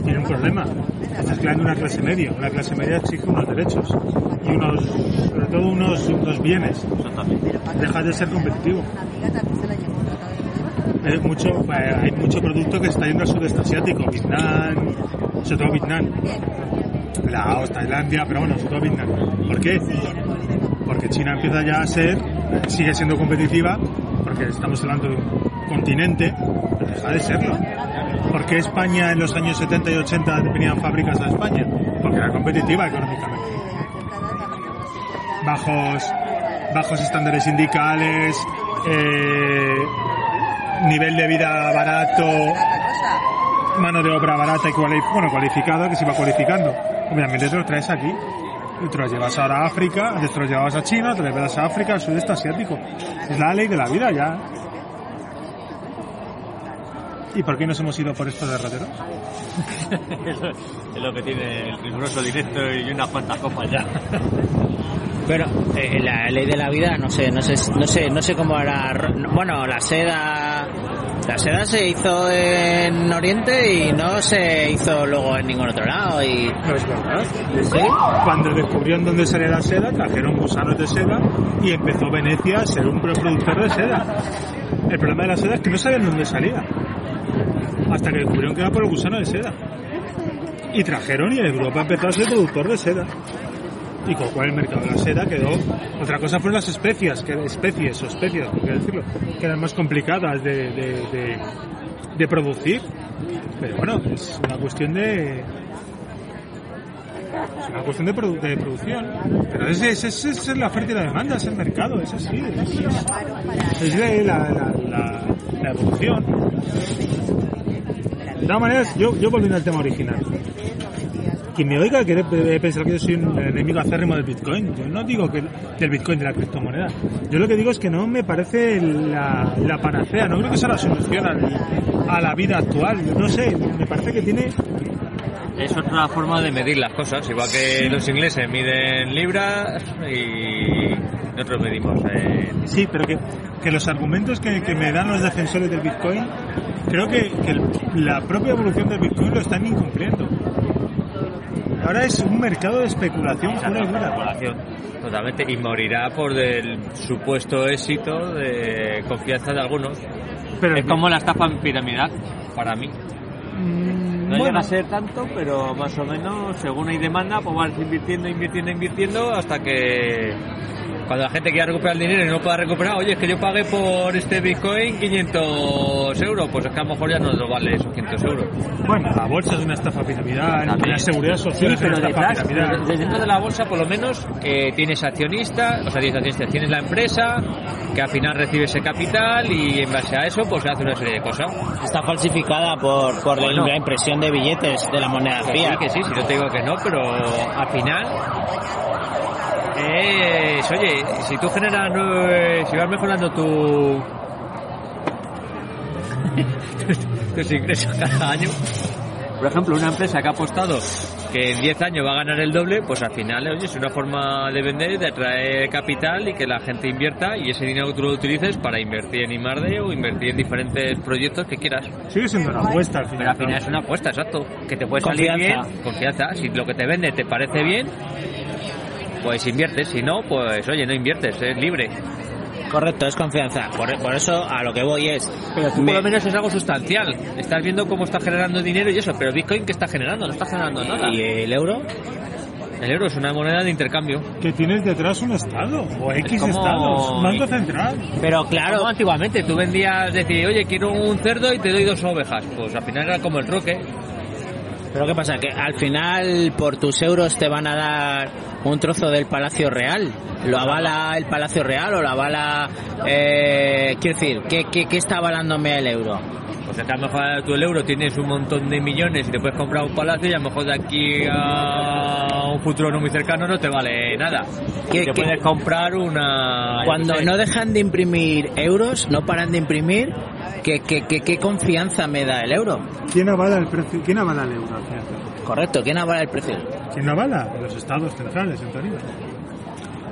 tiene un problema. Estás creando una clase media. Una clase media exige unos derechos y unos, sobre todo unos, unos bienes. Dejas de ser competitivo. Hay mucho, eh, hay mucho producto que está yendo al sudeste asiático, Vietnam, sobre todo Vietnam, Laos, Tailandia, pero bueno, sobre todo Vietnam. ¿Por qué? Porque China empieza ya a ser, sigue siendo competitiva, porque estamos hablando de un continente, pero deja de serlo. ¿Por qué España en los años 70 y 80 venían fábricas a España? Porque era competitiva económicamente. Bajos, bajos estándares sindicales, eh, nivel de vida barato, mano de obra barata y cuali- bueno, cualificada, que se va cualificando. Obviamente te lo traes aquí. Te los llevas ahora a África, te los llevabas a China, te los llevas a África, al sudeste asiático. Es la ley de la vida ya. ¿Y por qué nos hemos ido por estos derroteros? es lo que tiene el riguroso directo y unas cuantas copas ya. Pero eh, la ley de la vida, no sé, no sé, no sé, no sé cómo era. Bueno, la seda, la seda se hizo en Oriente y no se hizo luego en ningún otro lado y No es verdad. Cuando descubrieron dónde salía la seda, trajeron gusanos de seda y empezó Venecia a ser un productor de seda. El problema de la seda es que no sabían dónde salía. Hasta que descubrieron que era por el gusano de seda. Y trajeron y Europa empezó a ser productor de seda. Y con lo cual el mercado de la seda quedó. Otra cosa fueron las especias, que especies o especias, por decirlo, que eran más complicadas de, de, de, producir. Pero bueno, es una cuestión de, es una cuestión de, produ- de producción. Pero es, es, es, la oferta y la demanda, es el mercado, es así. Es, es, la, la, la evolución. De todas maneras, yo, yo volviendo al tema original. Quien me oiga quiere pensar que yo soy un enemigo acérrimo del Bitcoin. Yo no digo que del Bitcoin, de la criptomoneda. Yo lo que digo es que no me parece la, la panacea. No creo que sea la solución a la vida actual. No sé, me parece que tiene Es otra forma de medir las cosas, igual que los ingleses miden libras y nosotros medimos en... Sí, pero que, que los argumentos que, que me dan los defensores del Bitcoin, creo que, que la propia evolución del Bitcoin lo están incumpliendo. Ahora es un mercado de especulación pura y dura. especulación, totalmente, y morirá por el supuesto éxito de confianza de algunos. Pero es como la estafa piramidal, para mí. Mm, No bueno, llega a ser tanto, pero más o menos, según hay demanda, pues vas invirtiendo, invirtiendo, invirtiendo, hasta que cuando la gente quiera recuperar el dinero y no pueda recuperar, oye, es que yo pagué por este Bitcoin 500 euros, pues es que a lo mejor ya no lo vale esos 500 euros. bueno, la bolsa es una estafa piramidal, la seguridad Sí, social es una pero estafa detrás, piramidal. de- dentro de la bolsa, por lo menos, eh, tienes accionistas, o sea, tienes accionistas, tienes la empresa, que al final recibe ese capital y en base a eso, pues se hace una serie de cosas. está falsificada por, por la- Bueno. la impresión de billetes de la moneda Que sí, fiat. que sí, si no te digo que no, pero al final es, oye, si tú generas, si vas mejorando tu tus ingresos cada año, por ejemplo, una empresa que ha apostado que en 10 años va a ganar el doble, pues al final, oye, es una forma de vender, de atraer capital y que la gente invierta y ese dinero que tú lo utilices para invertir en I+D o invertir en diferentes proyectos que quieras. Sigue siendo una apuesta al final. Pero al final es una apuesta, exacto. Que te puede salir bien, confianza. Si lo que te vende te parece bien, pues inviertes. Si no, pues oye, no inviertes, es libre. Correcto, es confianza. Por, por eso a lo que voy es... Pero tú me- por lo menos es algo sustancial. Estás viendo cómo está generando dinero y eso. Pero Bitcoin, ¿qué está generando? No está generando nada. ¿Y el euro? El euro es una moneda de intercambio. Que tienes detrás un estado, o X como- estados, un banco central. Pero Claro, antiguamente tú vendías, decir, oye, quiero un cerdo y te doy dos ovejas. Pues al final era como el troque. pero ¿qué pasa? Que al final por tus euros te van a dar un trozo del Palacio Real. ¿Lo avala el Palacio Real o lo avala... Eh, quiero decir, ¿qué, qué, qué está avalándome el euro? Pues es que a lo mejor tú el euro tienes un montón de millones y te puedes comprar un palacio y a lo mejor de aquí a un futuro no muy cercano no te vale nada. ¿Qué- Y te qué- puedes comprar una... Cuando sé, no dejan de imprimir euros, no paran de imprimir, ¿qué, qué, qué, qué confianza me da el euro? ¿Quién avala el precio? ¿Quién avala el euro? Correcto, ¿quién avala el precio? ¿Quién avala? Los estados centrales, en teoría.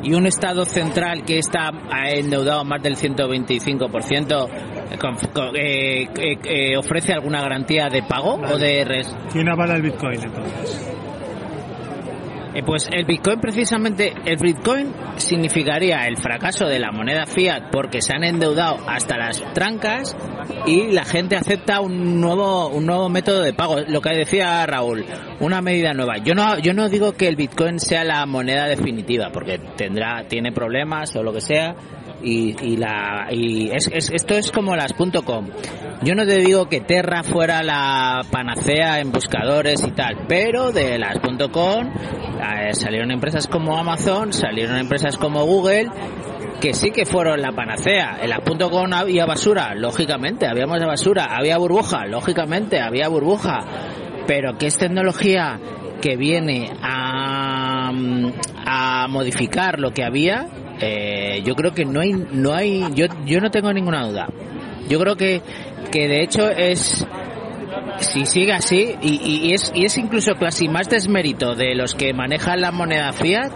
y un Estado central que está endeudado más del 125%, eh, eh, eh, ¿ofrece alguna garantía de pago o de res? ¿Quién avala el Bitcoin entonces? Eh, pues el Bitcoin precisamente, el Bitcoin significaría el fracaso de la moneda fiat porque se han endeudado hasta las trancas y la gente acepta un nuevo un nuevo método de pago, lo que decía Raúl, una medida nueva. Yo no yo no digo que el Bitcoin sea la moneda definitiva porque tendrá tiene problemas o lo que sea y, y la y es, es- esto es como las .com. Yo no te digo que Terra fuera la panacea en buscadores y tal, pero de las .com eh, salieron empresas como Amazon, salieron empresas como Google que sí que fueron la panacea. En las .com había basura, lógicamente, había más basura, había burbuja, lógicamente, había burbuja, pero que es tecnología que viene a, a modificar lo que había, eh, yo creo que no hay, no hay, yo, yo no tengo ninguna duda. Yo creo que, que de hecho es, si sigue así, y, y- es, y es incluso casi más desmérito de los que manejan la moneda fiat,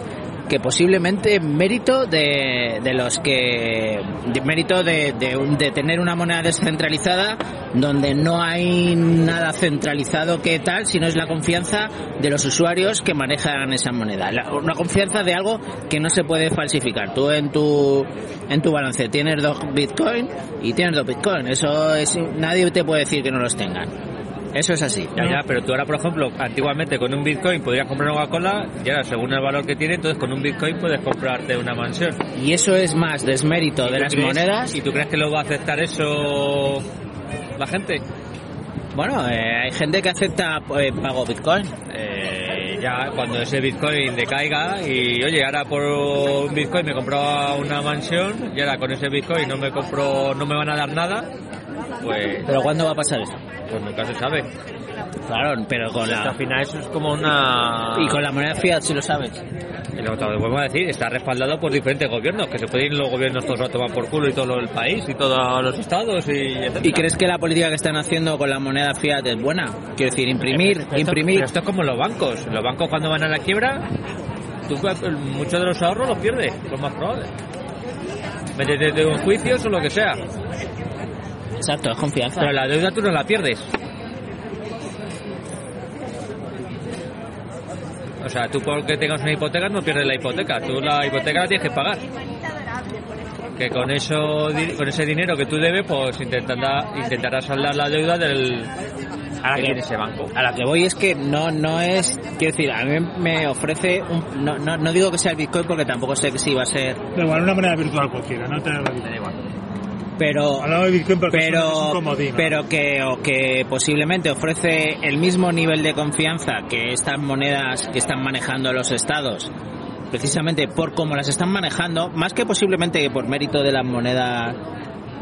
que posiblemente mérito de, de los que mérito de, de, tener una moneda descentralizada donde no hay nada centralizado que tal sino es la confianza de los usuarios que manejan esa moneda. Una confianza de algo que no se puede falsificar. Tú en tu en tu balance tienes dos bitcoin y tienes dos bitcoin. Eso es nadie te puede decir que no los tengan eso es así Ya, ya, pero tú ahora, por ejemplo, antiguamente con un Bitcoin podrías comprar una Coca-Cola y ahora, según el valor que tiene, entonces con un Bitcoin puedes comprarte una mansión. y eso es más desmérito de ¿Y tú las crees- monedas ¿Y tú crees que lo va a aceptar eso la gente? Bueno, eh, hay gente que acepta eh, pago Bitcoin. Eh, ya cuando ese Bitcoin decaiga y oye, ahora por un Bitcoin me compro una mansión y ahora con ese Bitcoin no me compro, no me van a dar nada, pues, Pero ¿cuándo va a pasar eso? pues nunca se sabe. Claro, pero con Al la... final eso es como una... Y con la moneda fiat, si lo sabes. Y lo que te vuelvo a decir, está respaldado por diferentes gobiernos, que se pueden ir los gobiernos todos a tomar por culo y todo el país y todos los estados y etcétera. ¿Y crees que la política que están haciendo con la moneda fiat es buena? Quiero decir, imprimir, esto- imprimir... esto es como los bancos. Los bancos cuando van a la quiebra, tú muchos de los ahorros los pierdes, lo más probable. Métete en juicios o lo que sea. Exacto, es confianza. Pero la deuda tú no la pierdes. O sea, tú porque tengas una hipoteca no pierdes la hipoteca. Tú la hipoteca la tienes que pagar. Que con eso, con ese dinero que tú debes, pues intentará, intentarás saldar la deuda del A la que que- tiene ese banco. A la que voy es que no no es... Quiero decir, a mí me ofrece... Un, no, no, no digo que sea el Bitcoin porque tampoco sé que si va a ser... Da igual, una moneda virtual cualquiera, no te da igual. Pero... Pero pero que o que posiblemente ofrece el mismo nivel de confianza que estas monedas que están manejando los estados precisamente por cómo las están manejando más que posiblemente por mérito de las monedas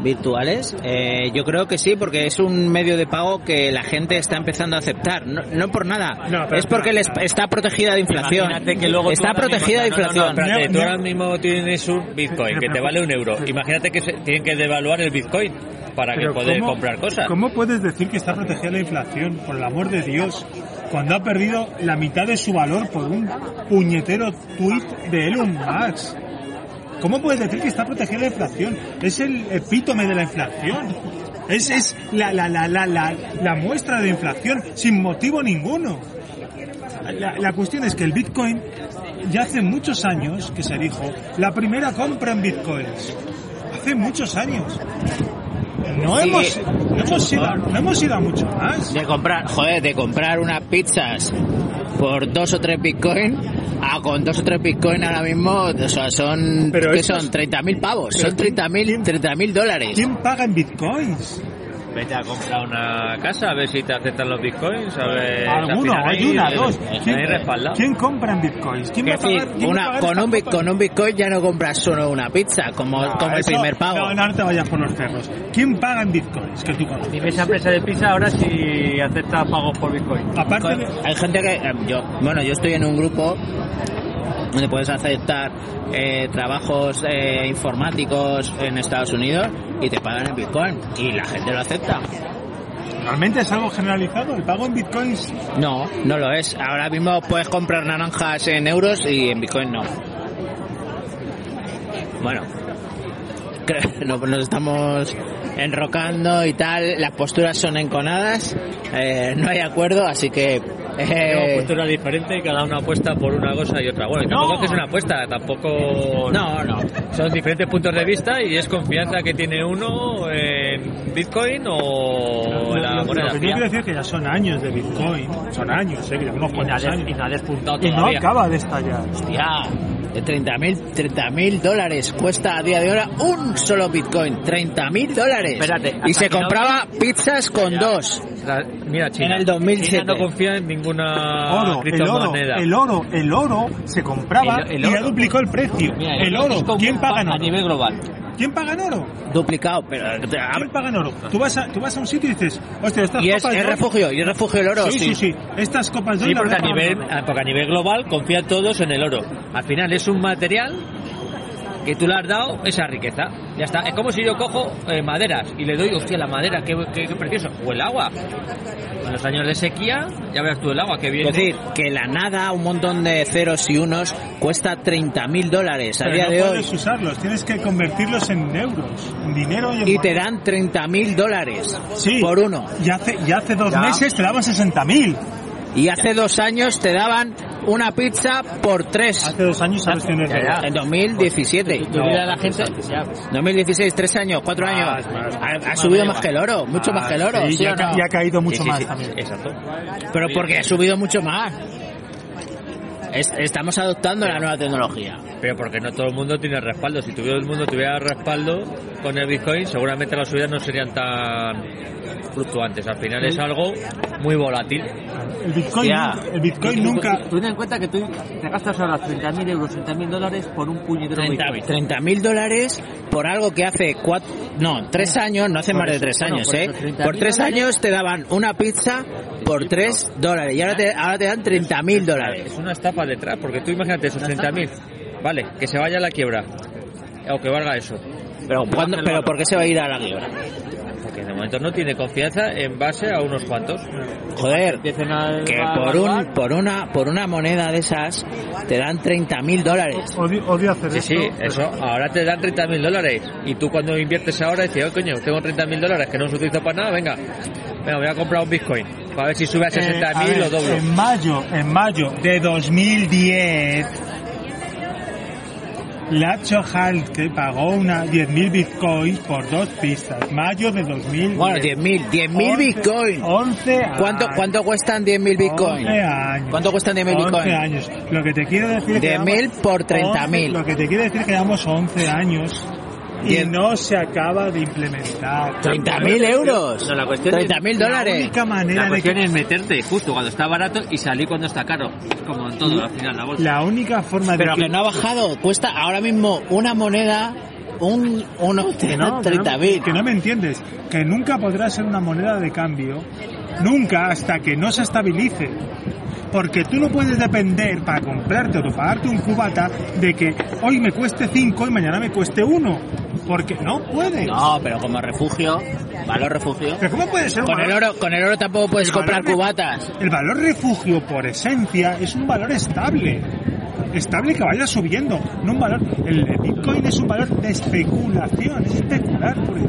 virtuales eh, yo creo que sí porque es un medio de pago que la gente está empezando a aceptar. No, no por nada. No, es porque les está protegida de inflación. Imagínate que luego está mismo- protegida de no, no, no, inflación. espérate, No, tú ahora mismo tienes un Bitcoin que te vale un euro. Imagínate que se- tienen que devaluar el Bitcoin para que poder ¿cómo- comprar cosas. ¿Cómo puedes decir que está protegida la inflación, por el amor de Dios, cuando ha perdido la mitad de su valor por un puñetero tuit de Elon Musk? ¿Cómo puedes decir que está protegida la inflación? Es el epítome de la inflación. Es, es la, la, la, la, la, muestra de inflación sin motivo ninguno. La, la cuestión es que el Bitcoin ya hace muchos años que se dijo la primera compra en Bitcoins. Hace muchos años. No Sí. hemos, no hemos ido, no hemos ido a mucho más. de comprar, joder, de comprar unas pizzas por dos o tres bitcoin, a con dos o tres bitcoin ahora mismo, o sea, son, Pero ¿qué son? es- 30.000 pavos, son 30.000 30.000 dólares. ¿Quién paga en bitcoins? Vete a comprar una casa a ver si te aceptan los bitcoins. A ver, Alguno, hay ahí- una, dos. respaldado. ¿Quién compra en bitcoins? ¿Quién va a Es decir, pagar? quién va a una, pagar con, un, con un bitcoin ya no compras solo una pizza, como, No, como el primer pago. No, no te vayas por los cerros. ¿Quién paga en bitcoins? Que tú conoces. Dime esa empresa de pizza ahora si acepta pagos por bitcoin. Aparte de, Hay gente que, eh, yo, bueno, yo estoy en un grupo donde puedes aceptar eh, trabajos eh, informáticos en Estados Unidos y te pagan en bitcoin y la gente lo acepta. ¿realmente es algo generalizado? ¿El pago en bitcoins? No, no lo es. Ahora mismo puedes comprar naranjas en euros y en Bitcoin no. Bueno, creo- nos estamos enrocando y tal, las posturas son enconadas, eh, no hay acuerdo, así que... Tenemos eh, posturas diferentes y cada una apuesta por una cosa y otra. Bueno, y No. tampoco es que es una apuesta, tampoco... no, no. Son diferentes puntos de vista y es confianza que tiene uno en Bitcoin o en la moneda Lo que yo quiero decir que ya son años de Bitcoin, son años, eh, que unos Y cuantos nadie, años. y nadie ha despuntado Y no todavía. acaba de estallar. Hostia, de 30.000 30.000 dólares cuesta a día de ahora un solo Bitcoin. 30.000 dólares. Espérate, y se no- compraba pizzas con Ya. dos. La- mira, China. En el 2007. China no confía en ninguna Oro, el oro, el oro, el oro se compraba El- el y ya duplicó el precio. Mira, el oro, ¿quién paga en a nivel global. ¿Quién paga en oro? Duplicado, pero... ¿Quién paga en oro? Tú vas a, tú vas a un sitio y dices, hostia, estas Y es, copas es de oro- refugio, y es refugio el oro. Sí, sí, sí. Estas copas de Sí, oro porque a, nivel, porque a nivel global confían todos en el oro. Al final es un material que tú le has dado esa riqueza. Ya está. Es como si yo cojo eh, maderas y le doy, hostia, la madera, qué, qué, qué precioso. O el agua. En los años de sequía, ya verás tú el agua que viene. Es decir, que la nada, un montón de ceros y unos, cuesta 30.000 dólares a Pero día no de hoy. puedes usarlos, tienes que convertirlos en euros, en dinero y en Y te dan 30.000 dólares Sí. por uno. Y hace, y hace dos Ya. meses te daban 60.000. Y hace dos años te daban una pizza por tres. Hace dos años sabes quién es Ya, ya. En 2017. Tú mira a la gente. 2016, tres años, cuatro Más, años. más, ha, más. ha subido más que el oro, mucho más que el oro. Sí, ¿sí ya, o ca- no? ha caído mucho Sí, sí, más también. Exacto. Pero porque ha subido mucho más. Es- estamos adoptando la nueva tecnología. Pero porque no todo el mundo tiene respaldo. Si todo el mundo tuviera respaldo con el Bitcoin, seguramente las subidas no serían tan fluctuantes. Al final es algo muy volátil. El Bitcoin, el Bitcoin nunca... Tú ten en cuenta que tú te gastas ahora 30.000 euros, 30.000 dólares por un puñetero Bitcoin. 30 mil dólares por algo que hace cuatro, no, tres años, no hace Por más de tres bueno, años, por ¿eh? eso, 30.000 Por tres años te daban una pizza por tres dólares y ahora te, ahora te dan 30 mil dólares. Es una estafa detrás, porque tú imagínate esos 30.000. Vale, que se vaya a la quiebra. O que valga eso. Pero, ¿cuándo- pero ¿por qué se va a ir a la quiebra? Porque de momento no tiene confianza en base a unos cuantos. Joder, que por un por una por una moneda de esas te dan 30 mil dólares. Odio, odio hacer Sí, sí, eso. Ahora te dan 30.000 dólares. Y tú cuando inviertes ahora dices, oh coño, tengo 30.000 dólares que no los utilizo para nada, venga. Venga, voy a comprar un Bitcoin. Para ver si sube a Eh, a 60.000 ver, lo doblo. En mayo, en mayo de 2010, Lacho Halt que pagó una 10.000 bitcoins por dos pizzas. Mayo de 2010. Bueno, 10.000, 10.000 bitcoin. 11 años. ¿Cuánto cuánto cuestan 10.000 bitcoin? 11 años. ¿Cuánto cuestan 10.000 11 bitcoin? años. Lo que te quiero decir es que 10.000 llevamos por 30.000. 11 Lo que te quiero decir es que llevamos 11 años y no se acaba de implementar. 30.000 euros. No, la cuestión es- 30.000 La dólares. única manera La de cuestión que es meterte justo cuando está barato y salir cuando está caro. Como en todo, al final, la bolsa. la única forma Pero de que no ha bajado. Cuesta ahora mismo una moneda un unos que no, que no- 30.000. que no me entiendes, que nunca podrá ser una moneda de cambio, nunca hasta que no se estabilice. Porque tú no puedes depender para comprarte o pagarte un cubata de que hoy me cueste 5 y mañana me cueste 1. Porque no puedes. No, pero como refugio, valor refugio. Pero ¿cómo puede ser un Con el oro, con el oro tampoco puedes el comprar valor cubatas. El valor refugio por esencia es un valor estable. Estable que vaya subiendo, no un valor. El Bitcoin es un valor de especulación, es especular por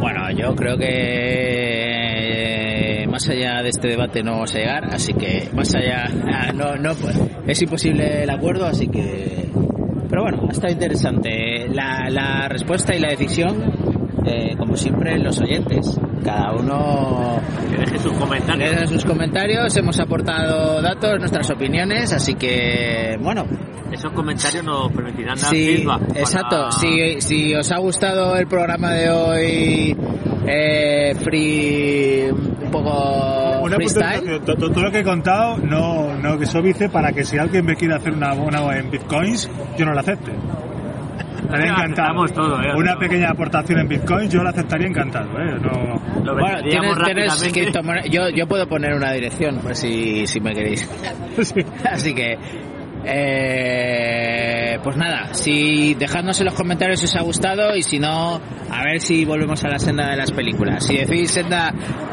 Bueno, yo creo que eh, más allá de este debate no vamos a llegar, así que más allá ah, no no es imposible el acuerdo, así que pero bueno, ha estado interesante la, la respuesta y la decisión eh, como siempre los oyentes. Cada uno Que deje sus comentarios. deja sus comentarios, hemos aportado datos, nuestras opiniones, así que bueno, Esos comentarios nos permitirán dar Sí, feedback. para- exacto. Si, si os ha gustado el programa de hoy, eh, free, un poco Una freestyle. Todo lo que he contado, no, no que eso dice para que si alguien me quiere hacer una buena en bitcoins, yo no la acepte. Estaría encantado. Aceptamos todo, ¿eh? Una pequeña aportación en bitcoins, yo la aceptaría encantado. ¿eh? No, Lo Bueno, tienes, yo, yo puedo poner una dirección, pues si, si me queréis. Sí. Así que, eh, pues nada, si dejadnos en los comentarios si os ha gustado y si no, a ver si volvemos a la senda de las películas. Si decís senda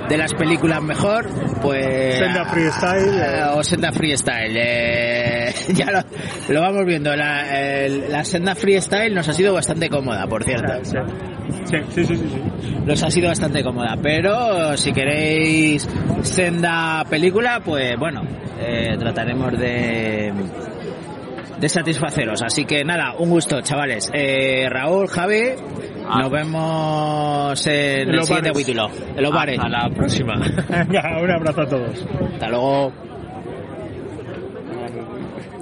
de las películas mejor, pues... Senda freestyle. eh, o senda freestyle. eh, ya lo, lo vamos viendo. La, el- la senda freestyle nos ha sido bastante cómoda, por cierto. Sí, sí, sí, sí, sí, sí. Nos ha sido bastante cómoda. Pero si queréis senda película, pues bueno, eh, trataremos de de satisfaceros. Así que nada, un gusto, chavales. Eh, Raúl, Javi, nos vemos en, En el siguiente capítulo. En los bares. Hasta la próxima. Venga, un abrazo a todos. Hasta luego.